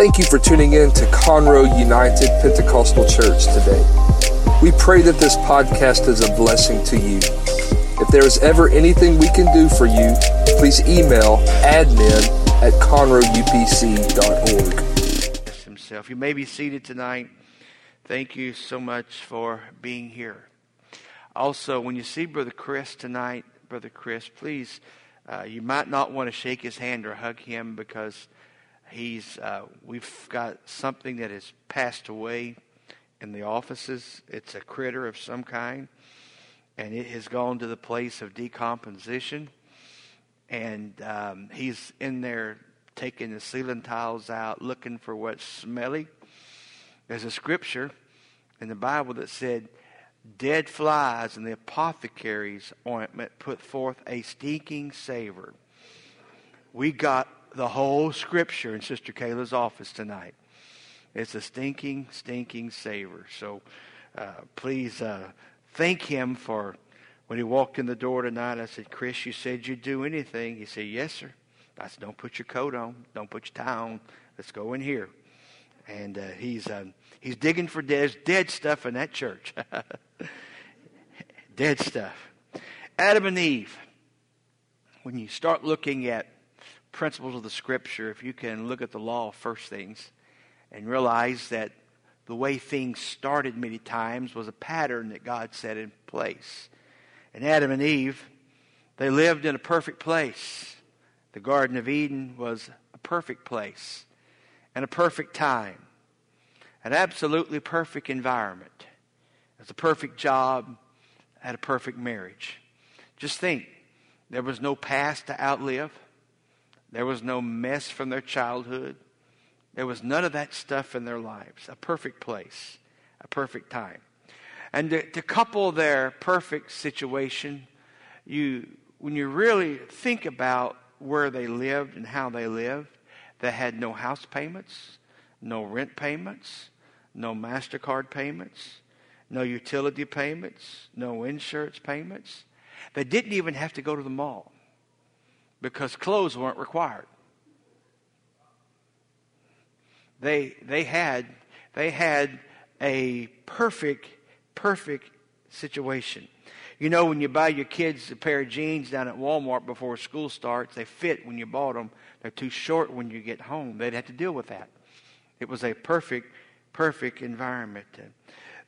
Thank you for tuning in to Conroe United Pentecostal Church today. We pray that this podcast is a blessing to you. If there is ever anything we can do for you, please email admin at conroeupc.org. Himself. You may be seated tonight. Thank you so much for being here. Also, when you see Brother Chris tonight, Brother Chris, please, uh, you might not want to shake his hand or hug him because He's uh, we've got something that has passed away in the offices. It's a critter of some kind, and it has gone to the place of decomposition. And um, he's in there taking the ceiling tiles out, looking for what's smelly. There's a scripture in the Bible that said, "Dead flies and the apothecary's ointment put forth a stinking savor." We got the whole scripture in Sister Kayla's office tonight. It's a stinking, stinking savor. So uh, please uh, thank him for when he walked in the door tonight. I said, Chris, you said you'd do anything. He said, Yes, sir. I said, Don't put your coat on. Don't put your tie on. Let's go in here. And uh, he's uh, he's digging for dead, dead stuff in that church. dead stuff. Adam and Eve. When you start looking at principles of the scripture, if you can look at the law of first things and realize that the way things started many times was a pattern that God set in place. And Adam and Eve, they lived in a perfect place. The Garden of Eden was a perfect place and a perfect time, an absolutely perfect environment. It's a perfect job, at a perfect marriage. Just think, there was no past to outlive. There was no mess from their childhood. There was none of that stuff in their lives. A perfect place, a perfect time. And to, to couple their perfect situation, you, when you really think about where they lived and how they lived, they had no house payments, no rent payments, no MasterCard payments, no utility payments, no insurance payments. They didn't even have to go to the mall because clothes weren't required. They, they, had, they had a perfect, perfect situation. You know, when you buy your kids a pair of jeans down at Walmart before school starts, they fit when you bought them. They're too short when you get home. They'd have to deal with that. It was a perfect, perfect environment.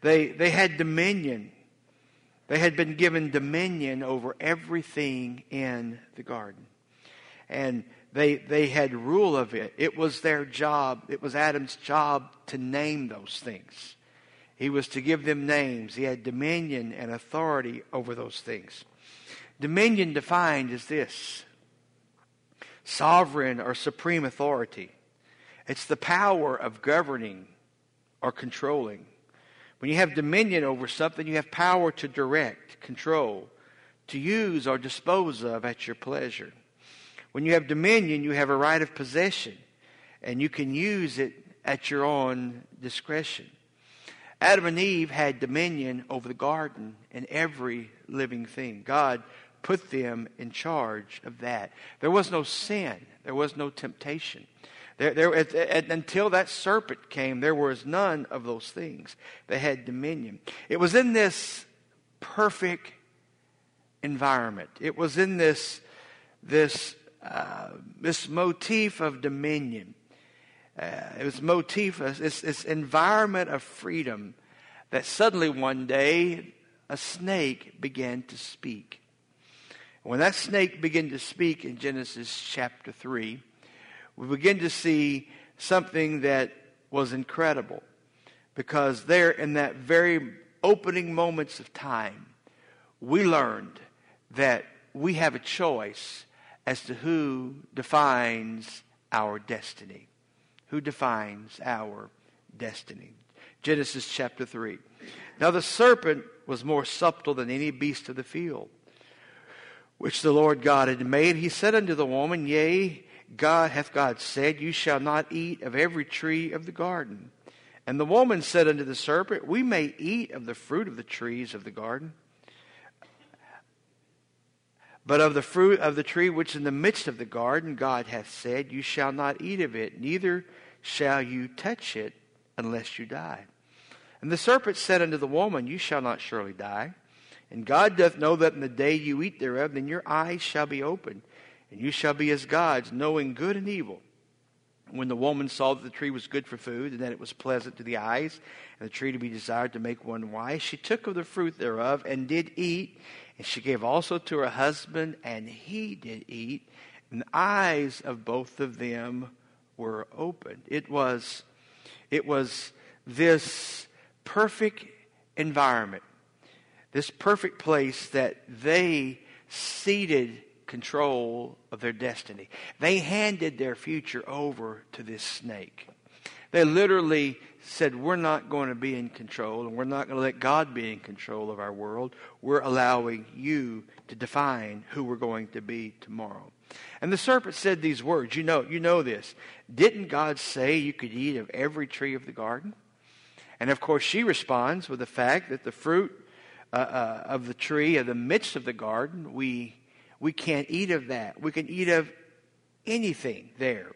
They, they had dominion. They had been given dominion over everything in the garden and they, they had rule of it. It was their job, it was Adam's job to name those things. He was to give them names. He had dominion and authority over those things. Dominion defined is this sovereign or supreme authority. It's the power of governing or controlling. When you have dominion over something, you have power to direct, control, to use or dispose of at your pleasure. When you have dominion, you have a right of possession, and you can use it at your own discretion. Adam and Eve had dominion over the garden and every living thing. God put them in charge of that. There was no sin, there was no temptation. There, there, at, at, until that serpent came, there was none of those things. They had dominion. It was in this perfect environment. It was in this, this uh, this motif of dominion, uh, this motif, this, this environment of freedom, that suddenly one day a snake began to speak. When that snake began to speak in Genesis chapter 3, we begin to see something that was incredible. Because there, in that very opening moments of time, we learned that we have a choice as to who defines our destiny. Who defines our destiny? Genesis chapter 3. Now the serpent was more subtle than any beast of the field, which the Lord God had made. He said unto the woman, Yea, God hath God said, You shall not eat of every tree of the garden. And the woman said unto the serpent, We may eat of the fruit of the trees of the garden. But of the fruit of the tree which in the midst of the garden God hath said, You shall not eat of it, neither shall you touch it unless you die. And the serpent said unto the woman, You shall not surely die. And God doth know that in the day you eat thereof, then your eyes shall be opened, and you shall be as gods, knowing good and evil. When the woman saw that the tree was good for food, and that it was pleasant to the eyes, and the tree to be desired to make one wise, she took of the fruit thereof, and did eat. And she gave also to her husband, and he did eat. And the eyes of both of them were opened. It was, it was this perfect environment, this perfect place that they ceded control of their destiny. They handed their future over to this snake. They literally said, We're not going to be in control, and we're not going to let God be in control of our world. We're allowing you to define who we're going to be tomorrow. And the serpent said these words. You know, you know this. Didn't God say you could eat of every tree of the garden? And of course, she responds with the fact that the fruit uh, uh, of the tree in the midst of the garden, we, we can't eat of that. We can eat of anything there.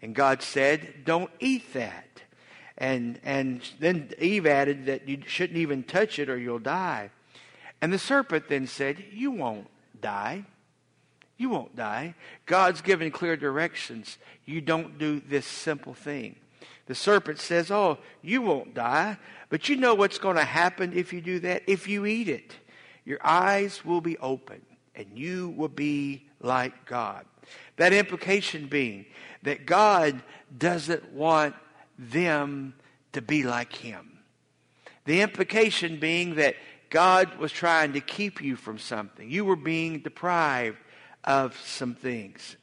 And God said, Don't eat that. And, and then Eve added that you shouldn't even touch it or you'll die. And the serpent then said, You won't die. You won't die. God's given clear directions. You don't do this simple thing. The serpent says, Oh, you won't die. But you know what's going to happen if you do that? If you eat it, your eyes will be open and you will be like God. That implication being that God doesn't want them to be like Him. The implication being that God was trying to keep you from something. You were being deprived of some things.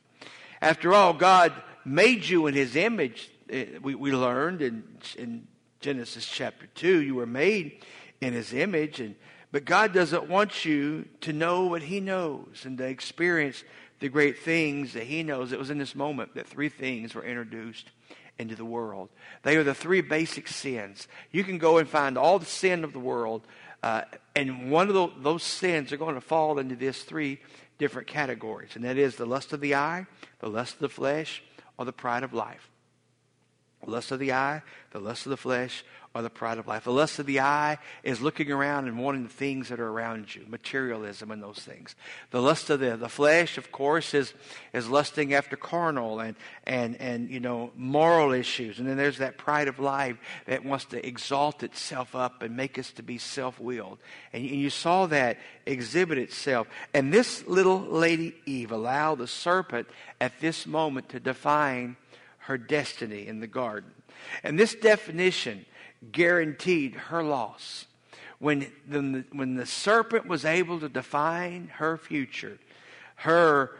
After all, God made you in His image eh, we, we learned in, in Genesis chapter 2, you were made in his image. And, but God doesn't want you to know what he knows and to experience the great things that he knows. It was in this moment that three things were introduced into the world. They are the three basic sins. You can go and find all the sin of the world, uh, and one of the, those sins are going to fall into these three different categories, and that is the lust of the eye, the lust of the flesh, or the pride of life. Lust of the eye, the lust of the flesh, or the pride of life. The lust of the eye is looking around and wanting the things that are around you, materialism and those things. The lust of the, the flesh, of course, is, is lusting after carnal and, and, and, you know, moral issues. And then there's that pride of life that wants to exalt itself up and make us to be self-willed. And, and you saw that exhibit itself. And this little lady Eve allowed the serpent at this moment to define her destiny in the garden. And this definition guaranteed her loss. When the, when the serpent was able to define her future, her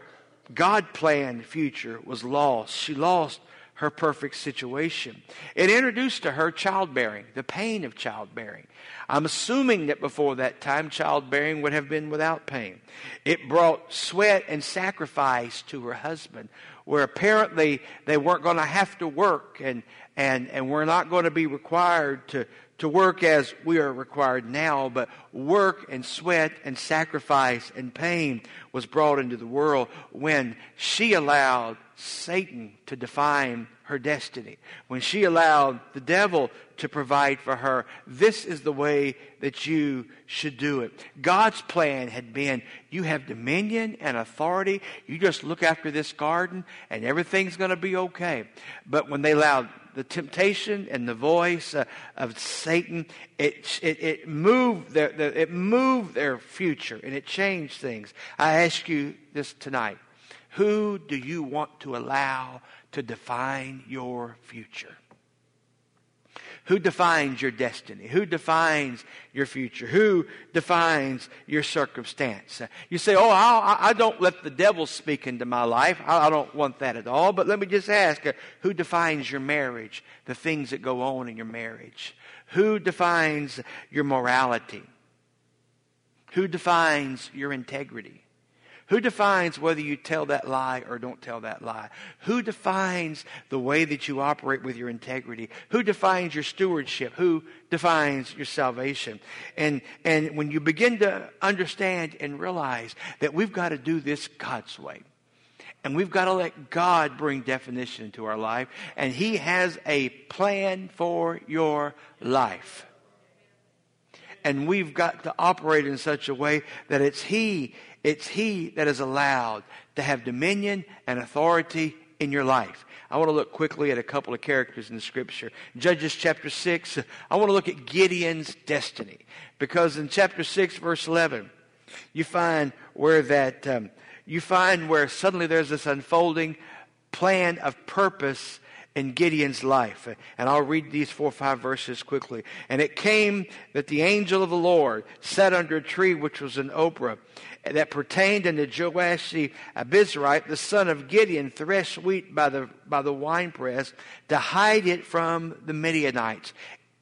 God planned future was lost. She lost her perfect situation. It introduced to her childbearing, the pain of childbearing. I'm assuming that before that time, childbearing would have been without pain. It brought sweat and sacrifice to her husband, where apparently they weren't going to have to work and, and, and we're not going to be required to, to work as we are required now, but work and sweat and sacrifice and pain was brought into the world when she allowed Satan to define her destiny. When she allowed the devil to provide for her, this is the way that you should do it. God's plan had been you have dominion and authority. You just look after this garden and everything's going to be okay. But when they allowed the temptation and the voice uh, of Satan, it, it, it, moved their, the, it moved their future and it changed things. I ask you this tonight. Who do you want to allow to define your future? Who defines your destiny? Who defines your future? Who defines your circumstance? You say, Oh, I, I don't let the devil speak into my life. I, I don't want that at all. But let me just ask uh, who defines your marriage? The things that go on in your marriage? Who defines your morality? Who defines your integrity? Who defines whether you tell that lie or don't tell that lie? Who defines the way that you operate with your integrity? Who defines your stewardship? Who defines your salvation? And, and when you begin to understand and realize that we've got to do this God's way, And we've got to let God bring definition into our life. And He has a plan for your life. And we've got to operate in such a way that it's He, it's He that is allowed to have dominion and authority in your life. I want to look quickly at a couple of characters in the scripture. Judges chapter 6, I want to look at Gideon's destiny. Because in chapter 6, verse 11, you find where that um, you find where suddenly there's this unfolding plan of purpose in Gideon's life. And I'll read these four or five verses quickly. And it came that the angel of the Lord sat under a tree which was in Ophrah that pertained unto Joash the Abiezrite, the son of Gideon, threshed wheat by the, by the winepress to hide it from the Midianites.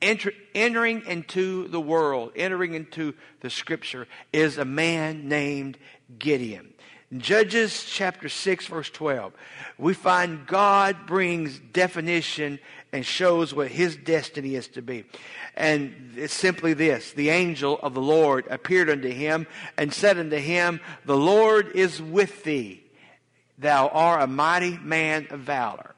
Enter, entering into the world, entering into the scripture, is a man named Gideon. Judges chapter 6, verse 12, we find God brings definition and shows what his destiny is to be. And it's simply this the angel of the Lord appeared unto him and said unto him, The Lord is with thee. Thou art a mighty man of valor.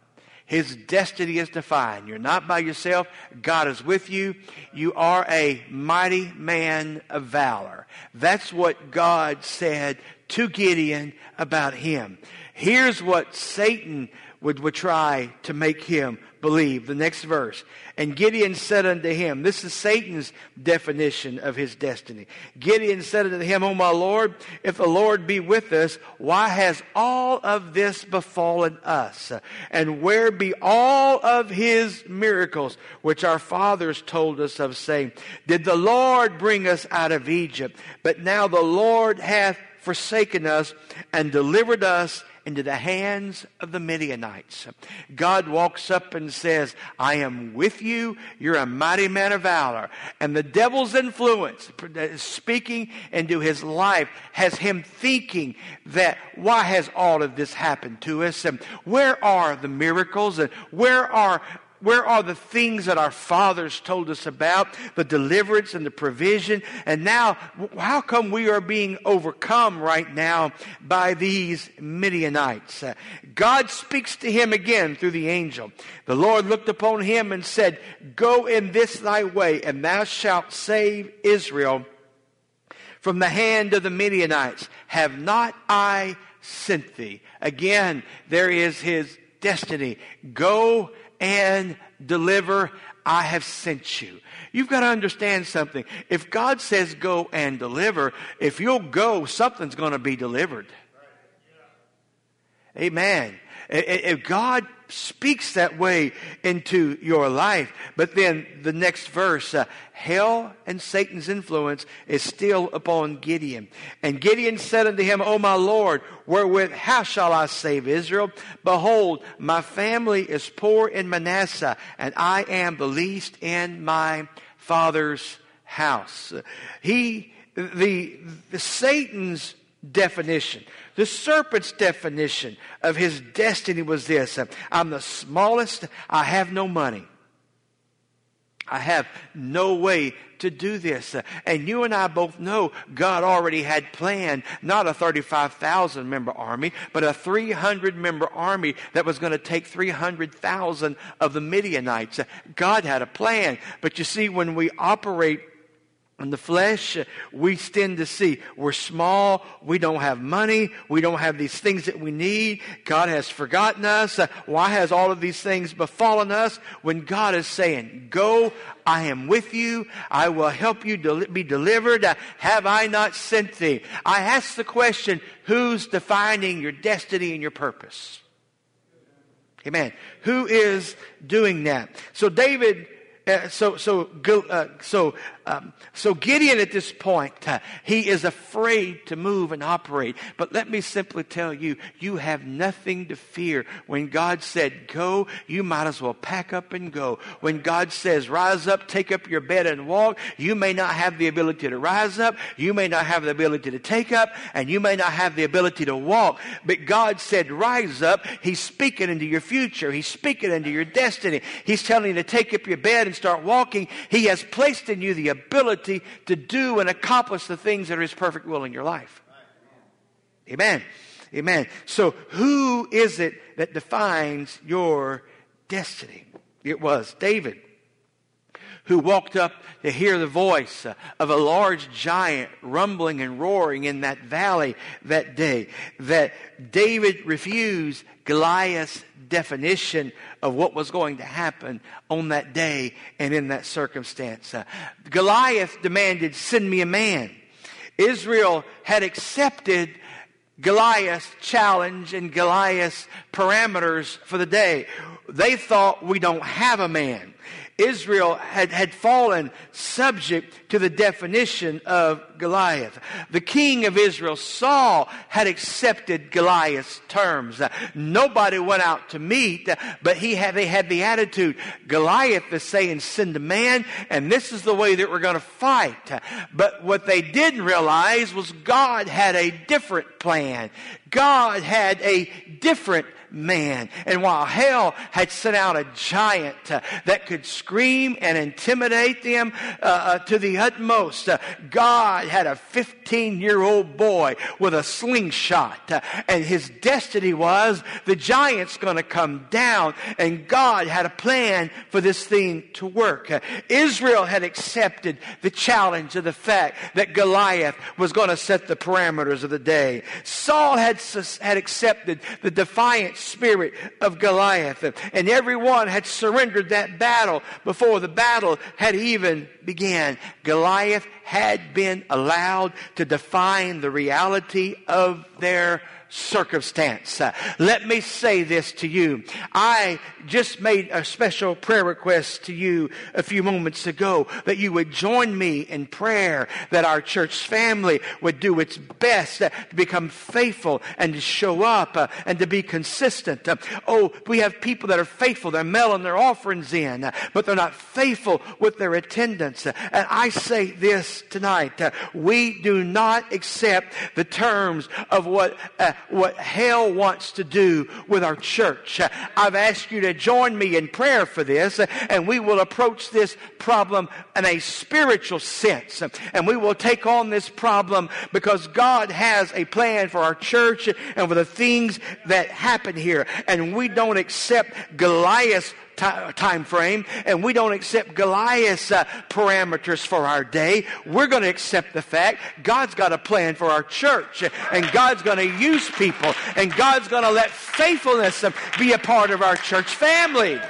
His destiny is defined. You're not by yourself. God is with you. You are a mighty man of valor. That's what God said to Gideon about him. Here's what Satan would, would try to make him believe. The next verse. And Gideon said unto him, this is Satan's definition of his destiny. Gideon said unto him, O my Lord, if the Lord be with us, why has all of this befallen us? And where be all of his miracles, which our fathers told us of, saying, Did the Lord bring us out of Egypt? But now the Lord hath forsaken us and delivered us into the hands of the Midianites. God walks up and says, I am with you. You're a mighty man of valor. And the devil's influence speaking into his life has him thinking that why has all of this happened to us? And where are the miracles? And where are where are the things that our fathers told us about? The deliverance and the provision. And now, how come we are being overcome right now by these Midianites? Uh, God speaks to him again through the angel. The Lord looked upon him and said, Go in this thy way, and thou shalt save Israel from the hand of the Midianites. Have not I sent thee? Again, there is his destiny. Go and deliver. I have sent you. You've got to understand something. If God says go and deliver, if you'll go, something's going to be delivered. Amen. If God speaks that way into your life, but then the next verse, uh, hell and Satan's influence is still upon Gideon. And Gideon said unto him, O my Lord, wherewith how shall I save Israel? Behold, my family is poor in Manasseh, and I am the least in my father's house. He, the, the Satan's definition. The serpent's definition of his destiny was this I'm the smallest, I have no money. I have no way to do this. And you and I both know God already had planned not a 35,000 member army, but a 300 member army that was going to take 300,000 of the Midianites. God had a plan. But you see, when we operate in the flesh, we tend to see we're small, we don't have money, we don't have these things that we need. God has forgotten us. Why has all of these things befallen us? When God is saying, Go, I am with you, I will help you be delivered. Have I not sent thee? I ask the question, Who's defining your destiny and your purpose? Amen. Who is doing that? So David uh, so so uh, so um, so Gideon at this point uh, he is afraid to move and operate. But let me simply tell you, you have nothing to fear. When God said go, you might as well pack up and go. When God says rise up, take up your bed and walk, you may not have the ability to rise up, you may not have the ability to take up, and you may not have the ability to walk. But God said rise up. He's speaking into your future. He's speaking into your destiny. He's telling you to take up your bed and start walking, He has placed in you the ability to do and accomplish the things that are His perfect will in your life. Amen. Amen. So who is it that defines your destiny? It was David who walked up to hear the voice of a large giant rumbling and roaring in that valley that day. That David refused Goliath's definition of what was going to happen on that day and in that circumstance. Uh, Goliath demanded, Send me a man. Israel had accepted Goliath's challenge and Goliath's parameters for the day. They thought we don't have a man. Israel had, had fallen subject to the definition of Goliath. The king of Israel, Saul, had accepted Goliath's terms. Nobody went out to meet, but he had, they had the attitude, Goliath is saying, send a man, and this is the way that we're going to fight. But what they didn't realize was God had a different plan. God had a different man. And while hell had sent out a giant uh, that could scream and intimidate them uh, uh, to the utmost, uh, God had a 15 year old boy with a slingshot. Uh, and his destiny was the giant's going to come down. And God had a plan for this thing to work. Uh, Israel had accepted the challenge of the fact that Goliath was going to set the parameters of the day. Saul had, had accepted the defiant spirit of Goliath. And everyone had surrendered that battle before the battle had even began. Goliath had been allowed to define the reality of their circumstance. Uh, let me say this to you. I just made a special prayer request to you a few moments ago that you would join me in prayer that our church family would do its best uh, to become faithful and to show up uh, and to be consistent. Uh, oh, we have people that are faithful. They're mailing their offerings in, uh, but they're not faithful with their attendance. Uh, and I say this tonight. we do not accept the terms of what what hell wants to do with our church. I've asked you to join me in prayer for this, and we will approach this problem in a spiritual sense. And we will take on this problem because God has a plan for our church and for the things that happen here. And we don't accept Goliath's time frame and we don't accept Goliath's uh, parameters for our day. We're going to accept the fact God's got a plan for our church and God's going to use people and God's going to let faithfulness be a part of our church family.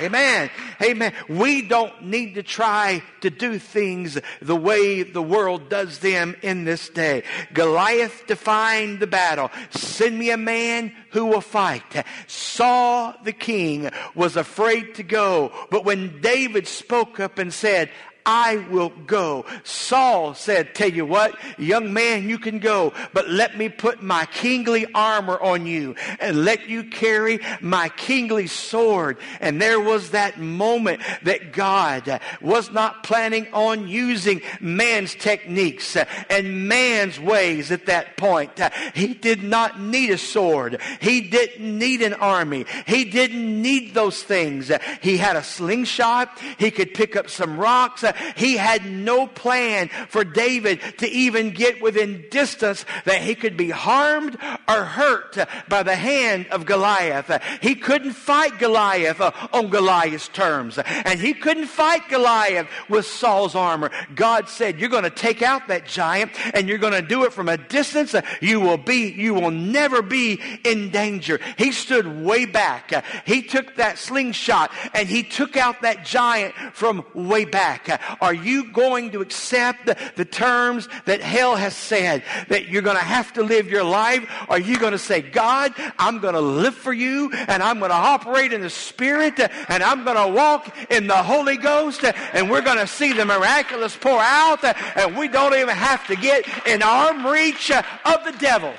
Amen. Amen. We don't need to try to do things the way the world does them in this day. Goliath defined the battle. Send me a man who will fight. Saul the king was afraid to go. But when David spoke up and said, I will go. Saul said, Tell you what, young man, you can go, but let me put my kingly armor on you and let you carry my kingly sword. And there was that moment that God was not planning on using man's techniques and man's ways at that point. He did not need a sword. He didn't need an army. He didn't need those things. He had a slingshot. He could pick up some rocks. He had no plan for David to even get within distance that he could be harmed or hurt by the hand of Goliath. He couldn't fight Goliath on Goliath's terms. And he couldn't fight Goliath with Saul's armor. God said, you're going to take out that giant and you're going to do it from a distance. You will be, you will never be in danger. He stood way back. He took that slingshot and he took out that giant from way back. Are you going to accept the, terms that hell has said that you're going to have to live your life? Are you going to say, God, I'm going to live for you and I'm going to operate in the Spirit and I'm going to walk in the Holy Ghost and we're going to see the miraculous pour out and we don't even have to get in arm reach of the devil.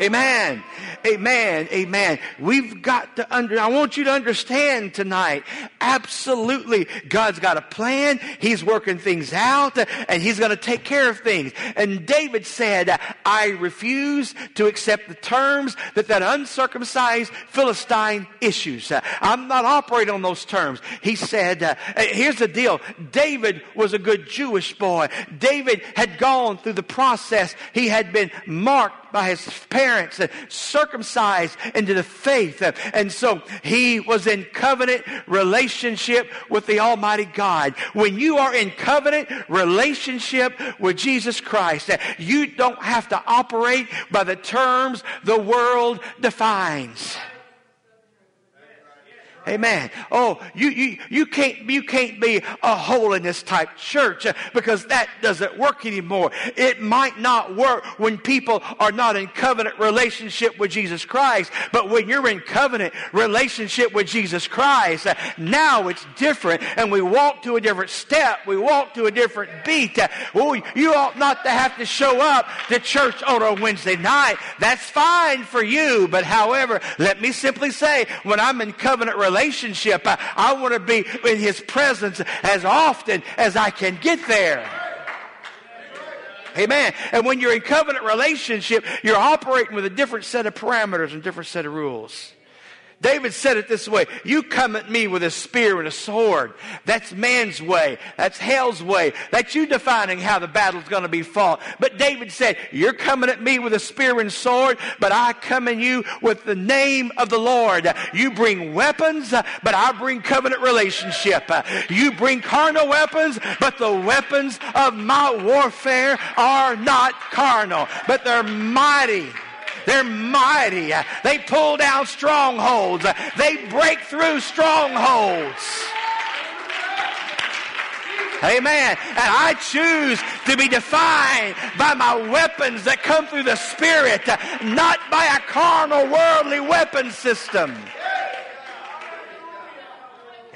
Amen. Amen. Amen. We've got to under, I want you to understand tonight. Absolutely. God's got a plan. He's working things out and he's going to take care of things. And David said, I refuse to accept the terms that that uncircumcised Philistine issues. I'm not operating on those terms. He said, uh, here's the deal. David was a good Jewish boy. David had gone through the process. He had been marked by his parents and circumcised into the faith. Uh, and so he was in covenant relationship with the Almighty God. When you are in covenant relationship with Jesus Christ, uh, you don't have to operate by the terms the world defines. Amen. Oh, you, you, you can't, you can't be a holiness type church because that doesn't work anymore. It might not work when people are not in covenant relationship with Jesus Christ, but when you're in covenant relationship with Jesus Christ, now it's different and we walk to a different step. We walk to a different beat. Oh, you ought not to have to show up to church on a Wednesday night. That's fine for you, but however, let me simply say, when I'm in covenant relationship relationship. I, I want to be in His presence as often as I can get there. Amen. And when you're in covenant relationship, you're operating with a different set of parameters and different set of rules. David said it this way You come at me with a spear and a sword. That's man's way. That's hell's way. That's you defining how the battle's going to be fought. But David said, You're coming at me with a spear and sword, but I come at you with the name of the Lord. You bring weapons, but I bring covenant relationship. You bring carnal weapons, but the weapons of my warfare are not carnal, but they're mighty they're mighty. They pull down strongholds. They break through strongholds. Amen. And I choose to be defined by my weapons that come through the Spirit, not by a carnal, worldly weapon system.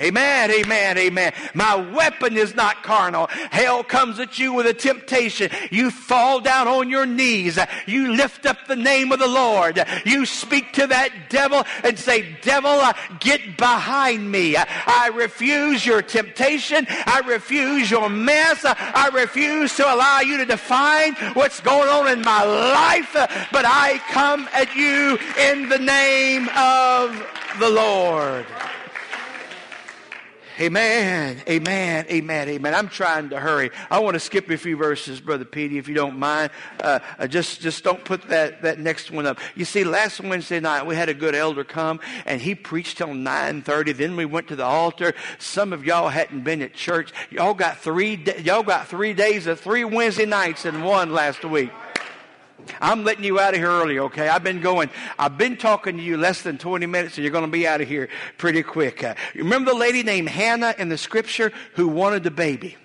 Amen, amen, amen. My weapon is not carnal. Hell comes at you with a temptation. You fall down on your knees. You lift up the name of the Lord. You speak to that devil and say, Devil, uh, get behind me. I refuse your temptation. I refuse your mess. I refuse to allow you to define what's going on in my life. But I come at you in the name of the Lord. Amen. Amen. Amen. Amen. I'm trying to hurry. I want to skip a few verses, Brother Petey, if you don't mind. Uh, uh, just, just don't put that, that next one up. You see, last Wednesday night we had a good elder come and he preached till 9:30. Then we went to the altar. Some of y'all hadn't been at church. Y'all got three. Y'all got three days of three Wednesday nights in one last week. I'm letting you out of here early, okay? I've been going, I've been talking to you less than 20 minutes and you're going to be out of here pretty quick. Uh, remember the lady named Hannah in the scripture who wanted the baby?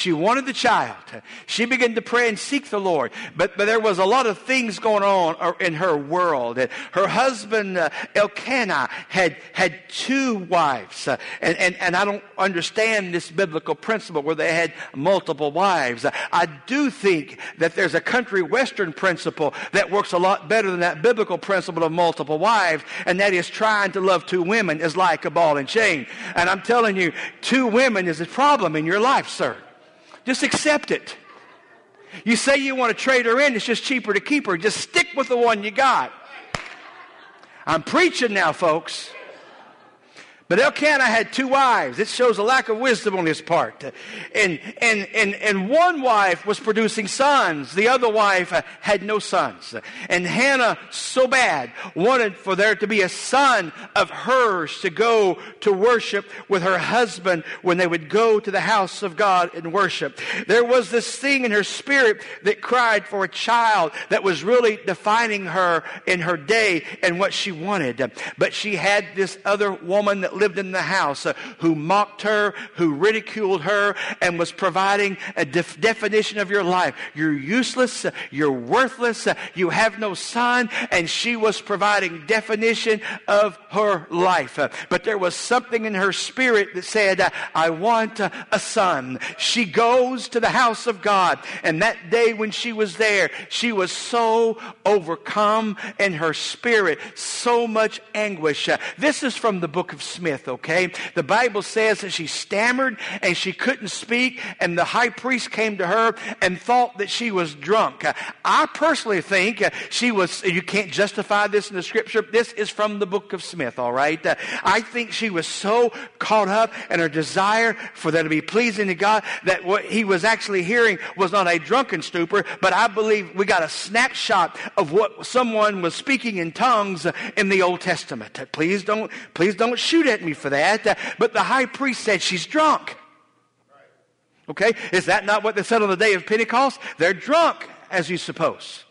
She wanted the child. She began to pray and seek the Lord. But, but there was a lot of things going on uh, in her world. Her husband, uh, Elkanah, had, had two wives. Uh, and, and, and I don't understand this biblical principle where they had multiple wives. I do think that there's a country western principle that works a lot better than that biblical principle of multiple wives. And that is trying to love two women is like a ball and chain. And I'm telling you, two women is a problem in your life, sir. Just accept it. You say you want to trade her in, it's just cheaper to keep her. Just stick with the one you got. I'm preaching now, folks. But Elkanah had two wives. It shows a lack of wisdom on his part. And, and, and, and one wife was producing sons. The other wife uh, had no sons. And Hannah, so bad, wanted for there to be a son of hers to go to worship with her husband when they would go to the house of God and worship. There was this thing in her spirit that cried for a child that was really defining her in her day and what she wanted. But she had this other woman that lived in the house uh, who mocked her, who ridiculed her, and was providing a def- definition of your life. You're useless. Uh, you're worthless. Uh, you have no son. And she was providing definition of her life. But there was something in her spirit that said, I want a son. She goes to the house of God. And that day when she was there, she was so overcome in her spirit, so much anguish. This is from the book of Smith, okay? The Bible says that she stammered and she couldn't speak, and the high priest came to her and thought that she was drunk. I personally think she was, you can't justify this in the scripture. This is from the book of Smith, all right? I think she was so caught up in her desire for that to be pleasing to God that what he was actually hearing was not a drunken stupor, but I believe we got a snapshot of what someone was speaking in tongues in the Old Testament. Please don't, please don't shoot at me for that. But the high priest said she's drunk. Okay? Is that not what they said on the day of Pentecost? They're drunk, as you suppose.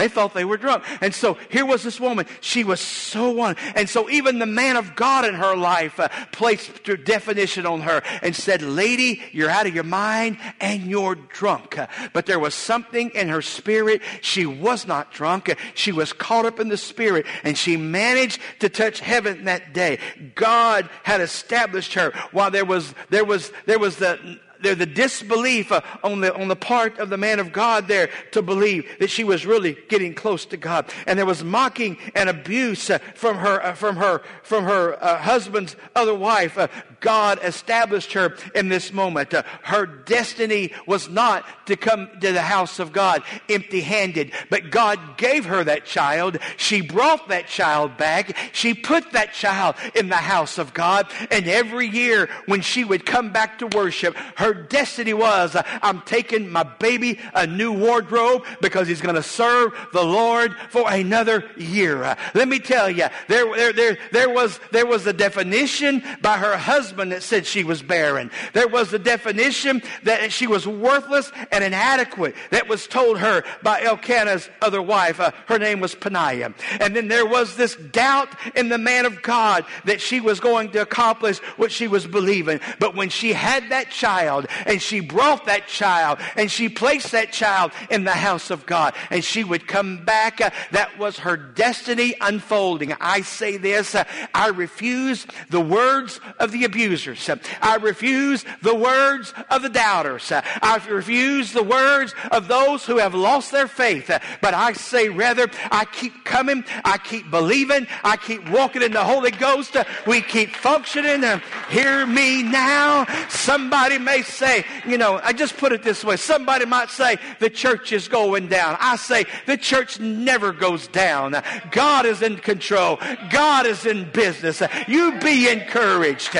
They thought they were drunk. And so here was this woman. She was so one. And so even the man of God in her life uh, placed definition on her and said, Lady, you're out of your mind and you're drunk. But there was something in her spirit. She was not drunk. She was caught up in the spirit and she managed to touch heaven that day. God had established her while there was, there was, there was the, there the disbelief uh, on the on the part of the man of God there to believe that she was really getting close to God, and there was mocking and abuse uh, from her uh, from her from her uh, husband's other wife. God established her in this moment. Uh, her destiny was not to come to the house of God empty-handed, but God gave her that child. She brought that child back. She put that child in the house of God, and every year when she would come back to worship, her her destiny was, uh, I'm taking my baby a new wardrobe because he's going to serve the Lord for another year. Uh, let me tell you, there, there, there, there, was, there was a definition by her husband that said she was barren. There was a definition that she was worthless and inadequate that was told her by Elkanah's other wife. Uh, her name was Peninnah. And then there was this doubt in the man of God that she was going to accomplish what she was believing. But when she had that child, and she brought that child and she placed that child in the house of God and she would come back. Uh, that was her destiny unfolding. I say this, uh, I refuse the words of the abusers. Uh, I refuse the words of the doubters. I refuse the words of those who have lost their faith. But I say rather, I keep coming. I keep believing. I keep walking in the Holy Ghost. We keep functioning. hear me now. Somebody may say, you know, I just put it this way. Somebody might say the church is going down. I say the church never goes down. God is in control. God is in business. You be encouraged.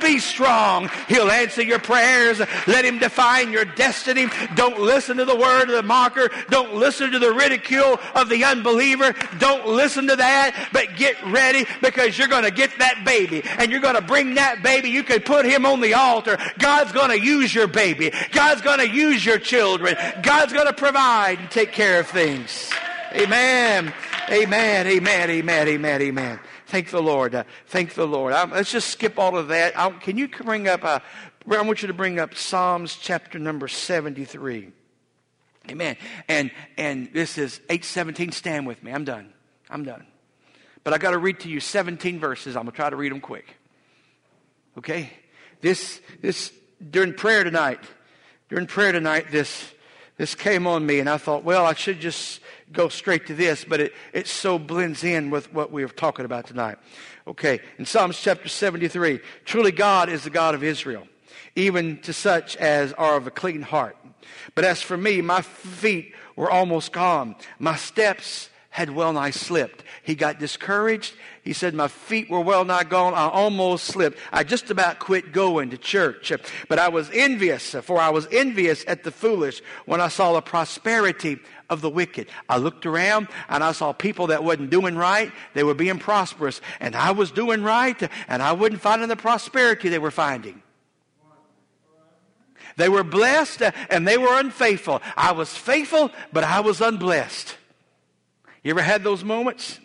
Be strong. He'll answer your prayers. Let him define your destiny. Don't listen to the word of the mocker. Don't listen to the ridicule of the unbeliever. Don't listen to that, but get ready because you're going to get that baby and you're going to bring that baby. You can put him on the altar. God's going to use your baby. God's going to use your children. God's going to provide and take care of things. Amen. Amen. Amen. Amen. Amen. Amen. Thank the Lord. Uh, thank the Lord. Um, let's just skip all of that. Um, can you bring up, uh, I want you to bring up Psalms chapter number 73. Amen. And, and this is 817. Stand with me. I'm done. I'm done. But I got to read to you 17 verses. I'm going to try to read them quick. Okay? This, this during prayer tonight, during prayer tonight, this, this came on me, and I thought, well, I should just go straight to this, but it, it so blends in with what we are talking about tonight. Okay, in Psalms chapter 73, truly God is the God of Israel, even to such as are of a clean heart. But as for me, my feet were almost gone. My steps had well nigh slipped. He got discouraged. He said, My feet were well nigh gone. I almost slipped. I just about quit going to church. But I was envious, for I was envious at the foolish when I saw the prosperity of the wicked. I looked around and I saw people that wasn't doing right. They were being prosperous. And I was doing right, and I wasn't finding the prosperity they were finding. They were blessed and they were unfaithful. I was faithful, but I was unblessed. You ever had those moments?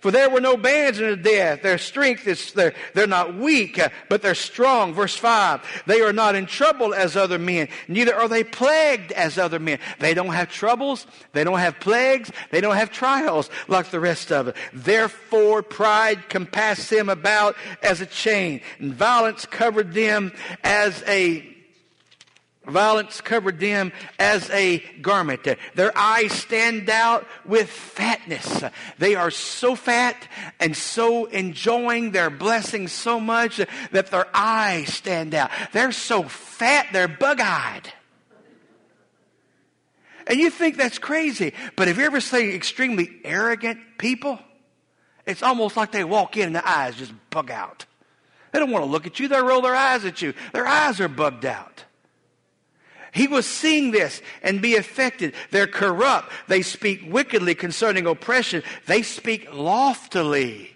For there were no bands in the death. Their strength is, they're, they're not weak, uh, but they're strong. Verse 5. They are not in trouble as other men, neither are they plagued as other men. They don't have troubles. They don't have plagues. They don't have trials like the rest of it. Therefore, pride compassed them about as a chain, and violence covered them as a Violence covered them as a garment. Their eyes stand out with fatness. They are so fat and so enjoying their blessings so much that their eyes stand out. They're so fat, they're bug eyed. And you think that's crazy. But have you ever seen extremely arrogant people? It's almost like they walk in and the eyes just bug out. They don't want to look at you, they roll their eyes at you. Their eyes are bugged out. He was seeing this and be affected. They're corrupt. They speak wickedly concerning oppression. They speak loftily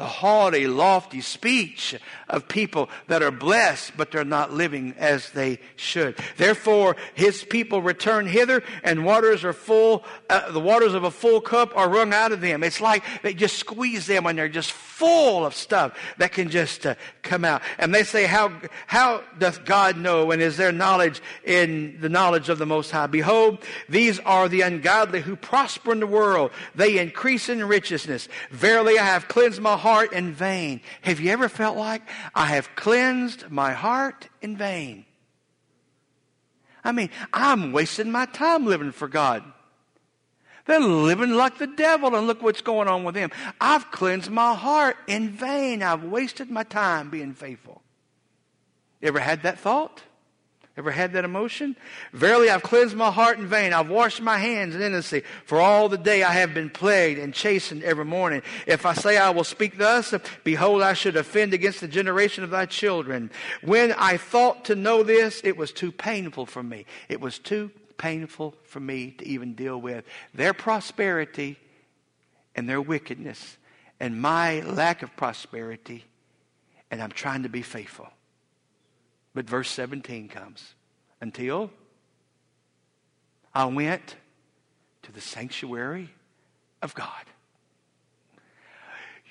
the haughty, lofty speech of people that are blessed, but they're not living as they should. Therefore, his people return hither, and waters are full, uh, the waters of a full cup are wrung out of them. It's like they just squeeze them and they're just full of stuff that can just uh, come out. And they say, how, how doth God know, and is there knowledge in the knowledge of the Most High? Behold, these are the ungodly who prosper in the world. They increase in richness. Verily, I have cleansed my heart heart in vain. Have you ever felt like I have cleansed my heart in vain? I mean, I'm wasting my time living for God. They're living like the devil, and look what's going on with them. I've cleansed my heart in vain. I've wasted my time being faithful. You ever had that thought? Ever had that emotion? Verily, I've cleansed my heart in vain. I've washed my hands in innocency. For all the day I have been plagued and chastened every morning. If I say I will speak thus, behold, I should offend against the generation of thy children. When I thought to know this, it was too painful for me. It was too painful for me to even deal with their prosperity and their wickedness and my lack of prosperity. And I'm trying to be faithful. But verse 17 comes. Until I went to the sanctuary of God.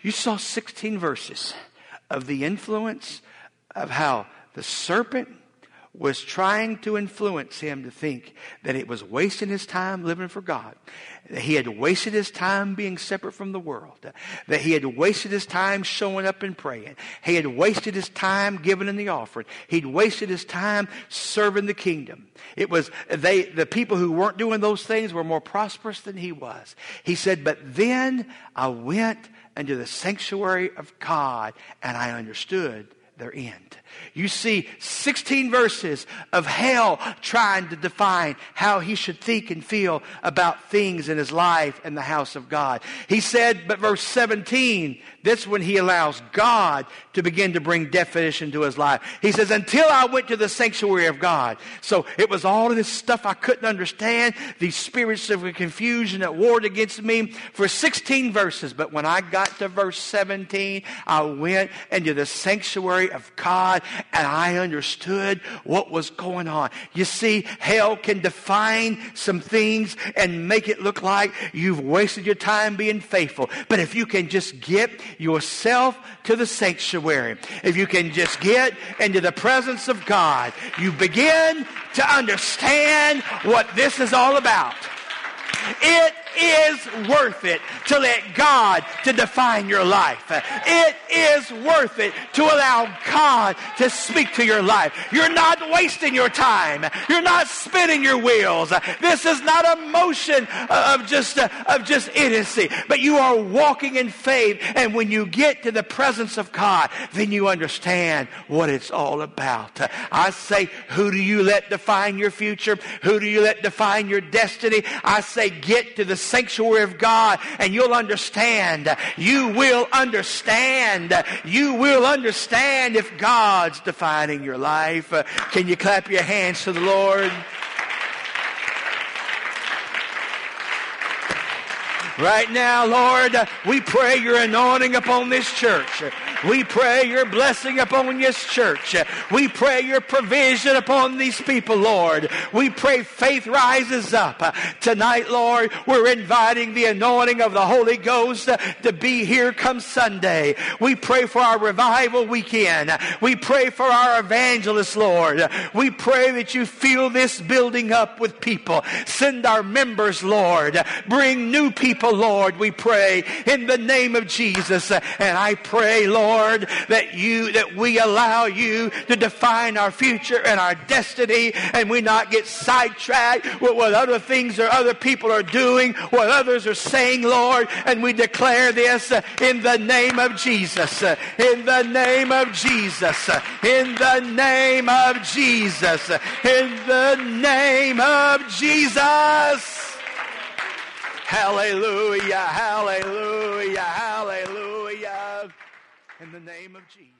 You saw 16 verses of the influence of how the serpent was trying to influence him to think that it was wasting his time living for God. That he had wasted his time being separate from the world. That he had wasted his time showing up and praying. He had wasted his time giving in the offering. He'd wasted his time serving the kingdom. It was they the people who weren't doing those things were more prosperous than he was. He said, But then I went into the sanctuary of God and I understood their end. You see 16 verses of hell trying to define how he should think and feel about things in his life and the house of God. He said, but verse 17, that's when he allows God to begin to bring definition to his life. He says, until I went to the sanctuary of God. So it was all of this stuff I couldn't understand, these spirits of confusion that warred against me for 16 verses. But when I got to verse 17, I went into the sanctuary of God and I understood what was going on. You see, hell can define some things and make it look like you've wasted your time being faithful. But if you can just get yourself to the sanctuary, if you can just get into the presence of God, you begin to understand what this is all about. It is worth it to let God to define your life. It is worth it to allow God to speak to your life. You're not wasting your time. You're not spinning your wheels. This is not a motion of just of just idiocy, but you are walking in faith. And when you get to the presence of God, then you understand what it's all about. I say, who do you let define your future? Who do you let define your destiny? I say, get to the sanctuary of God and you'll understand. You will understand. You will understand if God's defining your life. Can you clap your hands to the Lord? Right now, Lord, we pray your anointing upon this church. We pray your blessing upon this church. We pray your provision upon these people, Lord. We pray faith rises up. Tonight, Lord, we're inviting the anointing of the Holy Ghost to be here come Sunday. We pray for our revival weekend. We pray for our evangelists, Lord. We pray that you fill this building up with people. Send our members, Lord. Bring new people, Lord, we pray in the name of Jesus. And I pray, Lord, that you, that we allow you to define our future and our destiny and we not get sidetracked with what other things or other people are doing, what others are saying, Lord. And we declare this uh, in the name of Jesus. Uh, in the name of Jesus. Uh, in the name of Jesus. In the name of Jesus. Hallelujah, hallelujah, hallelujah. In the name of Jesus.